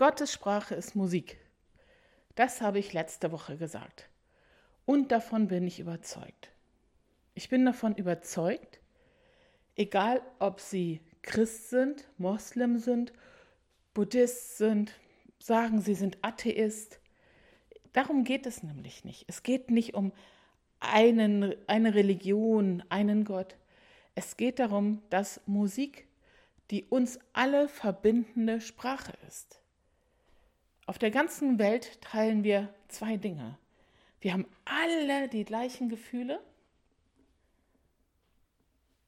Gottes Sprache ist Musik. Das habe ich letzte Woche gesagt. Und davon bin ich überzeugt. Ich bin davon überzeugt, egal ob Sie Christ sind, Moslem sind, Buddhist sind, sagen, sie sind Atheist. Darum geht es nämlich nicht. Es geht nicht um einen, eine Religion, einen Gott. Es geht darum, dass Musik die uns alle verbindende Sprache ist. Auf der ganzen Welt teilen wir zwei Dinge. Wir haben alle die gleichen Gefühle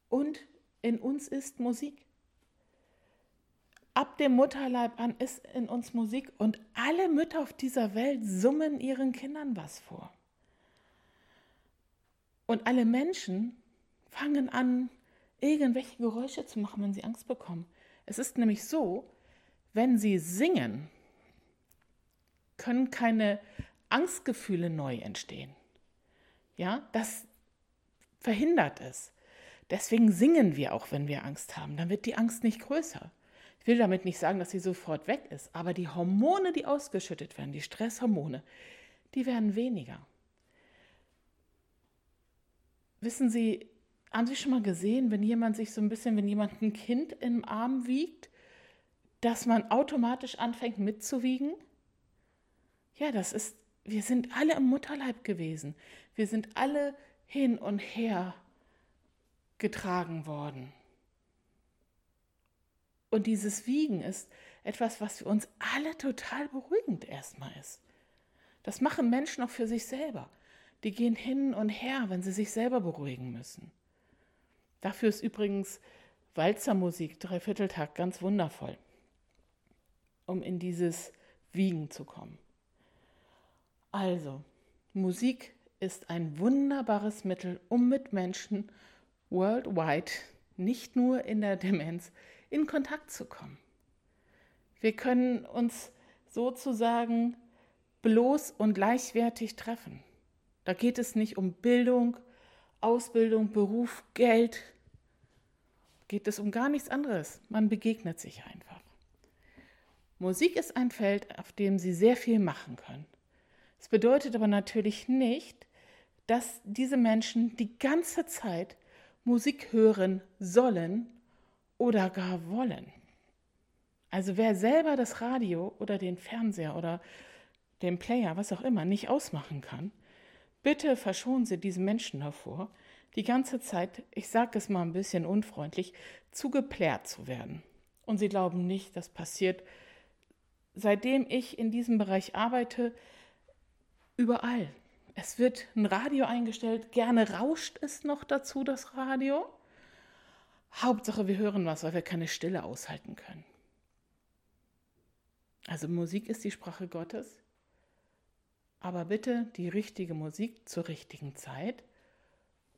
und in uns ist Musik. Ab dem Mutterleib an ist in uns Musik und alle Mütter auf dieser Welt summen ihren Kindern was vor. Und alle Menschen fangen an, irgendwelche Geräusche zu machen, wenn sie Angst bekommen. Es ist nämlich so, wenn sie singen, können keine Angstgefühle neu entstehen. Ja, das verhindert es. Deswegen singen wir auch, wenn wir Angst haben. Dann wird die Angst nicht größer. Ich will damit nicht sagen, dass sie sofort weg ist, aber die Hormone, die ausgeschüttet werden, die Stresshormone, die werden weniger. Wissen Sie, haben Sie schon mal gesehen, wenn jemand sich so ein bisschen, wenn jemand ein Kind im Arm wiegt, dass man automatisch anfängt mitzuwiegen? Ja, das ist, wir sind alle im Mutterleib gewesen. Wir sind alle hin und her getragen worden. Und dieses Wiegen ist etwas, was für uns alle total beruhigend erstmal ist. Das machen Menschen auch für sich selber. Die gehen hin und her, wenn sie sich selber beruhigen müssen. Dafür ist übrigens Walzermusik, Dreivierteltakt, ganz wundervoll, um in dieses Wiegen zu kommen. Also, Musik ist ein wunderbares Mittel, um mit Menschen worldwide, nicht nur in der Demenz, in Kontakt zu kommen. Wir können uns sozusagen bloß und gleichwertig treffen. Da geht es nicht um Bildung, Ausbildung, Beruf, Geld. Geht es um gar nichts anderes. Man begegnet sich einfach. Musik ist ein Feld, auf dem Sie sehr viel machen können. Es bedeutet aber natürlich nicht, dass diese Menschen die ganze Zeit Musik hören sollen oder gar wollen. Also wer selber das Radio oder den Fernseher oder den Player, was auch immer, nicht ausmachen kann, bitte verschonen Sie diese Menschen davor, die ganze Zeit, ich sage es mal ein bisschen unfreundlich, zugeplärt zu werden. Und Sie glauben nicht, das passiert, seitdem ich in diesem Bereich arbeite, überall. Es wird ein Radio eingestellt, gerne rauscht es noch dazu, das Radio. Hauptsache, wir hören was, weil wir keine Stille aushalten können. Also Musik ist die Sprache Gottes, aber bitte die richtige Musik zur richtigen Zeit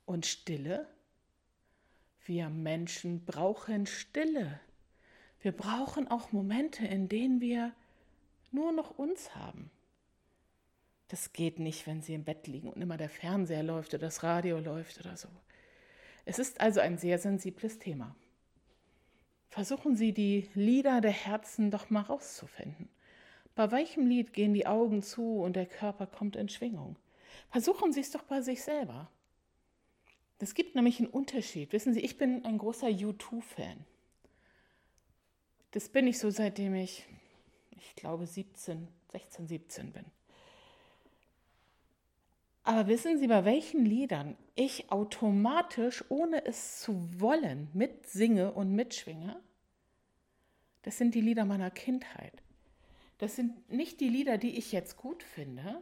und Stille. Wir Menschen brauchen Stille. Wir brauchen auch Momente, in denen wir nur noch uns haben. Das geht nicht, wenn Sie im Bett liegen und immer der Fernseher läuft oder das Radio läuft oder so. Es ist also ein sehr sensibles Thema. Versuchen Sie die Lieder der Herzen doch mal rauszufinden. Bei welchem Lied gehen die Augen zu und der Körper kommt in Schwingung? Versuchen Sie es doch bei sich selber. Es gibt nämlich einen Unterschied. Wissen Sie, ich bin ein großer U2-Fan. Das bin ich so, seitdem ich, ich glaube, 17, 16, 17 bin. Aber wissen Sie, bei welchen Liedern ich automatisch, ohne es zu wollen, mitsinge und mitschwinge? Das sind die Lieder meiner Kindheit. Das sind nicht die Lieder, die ich jetzt gut finde,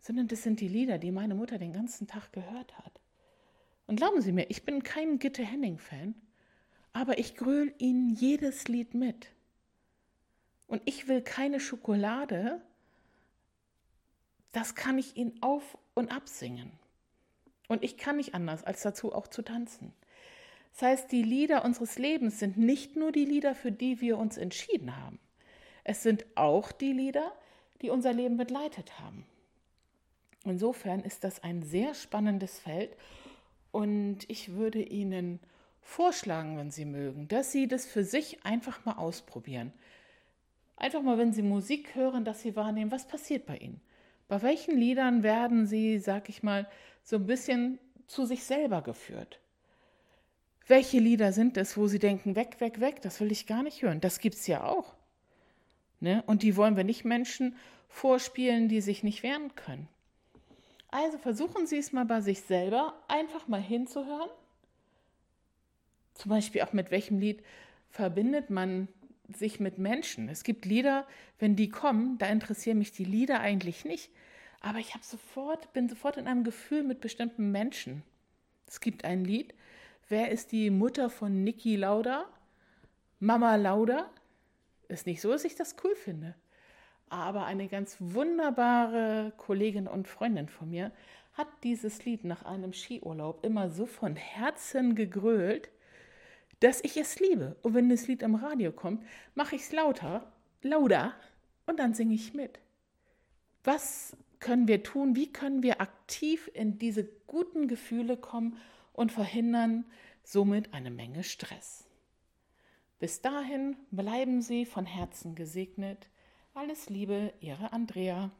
sondern das sind die Lieder, die meine Mutter den ganzen Tag gehört hat. Und glauben Sie mir, ich bin kein Gitte Henning-Fan, aber ich gröl Ihnen jedes Lied mit. Und ich will keine Schokolade, das kann ich Ihnen auf und absingen. Und ich kann nicht anders, als dazu auch zu tanzen. Das heißt, die Lieder unseres Lebens sind nicht nur die Lieder, für die wir uns entschieden haben. Es sind auch die Lieder, die unser Leben begleitet haben. Insofern ist das ein sehr spannendes Feld und ich würde Ihnen vorschlagen, wenn Sie mögen, dass Sie das für sich einfach mal ausprobieren. Einfach mal, wenn Sie Musik hören, dass Sie wahrnehmen, was passiert bei Ihnen. Bei welchen Liedern werden Sie, sag ich mal, so ein bisschen zu sich selber geführt? Welche Lieder sind es, wo Sie denken, weg, weg, weg, das will ich gar nicht hören? Das gibt es ja auch. Ne? Und die wollen wir nicht Menschen vorspielen, die sich nicht wehren können. Also versuchen Sie es mal bei sich selber, einfach mal hinzuhören. Zum Beispiel auch mit welchem Lied verbindet man sich mit Menschen. Es gibt Lieder, wenn die kommen, da interessieren mich die Lieder eigentlich nicht. Aber ich habe sofort, bin sofort in einem Gefühl mit bestimmten Menschen. Es gibt ein Lied, wer ist die Mutter von Niki Lauda? Mama Lauda? Ist nicht so, dass ich das cool finde. Aber eine ganz wunderbare Kollegin und Freundin von mir hat dieses Lied nach einem Skiurlaub immer so von Herzen gegrölt, dass ich es liebe. Und wenn das Lied am Radio kommt, mache ich es lauter, lauter und dann singe ich mit. Was können wir tun? Wie können wir aktiv in diese guten Gefühle kommen und verhindern somit eine Menge Stress? Bis dahin bleiben Sie von Herzen gesegnet. Alles Liebe, Ihre Andrea.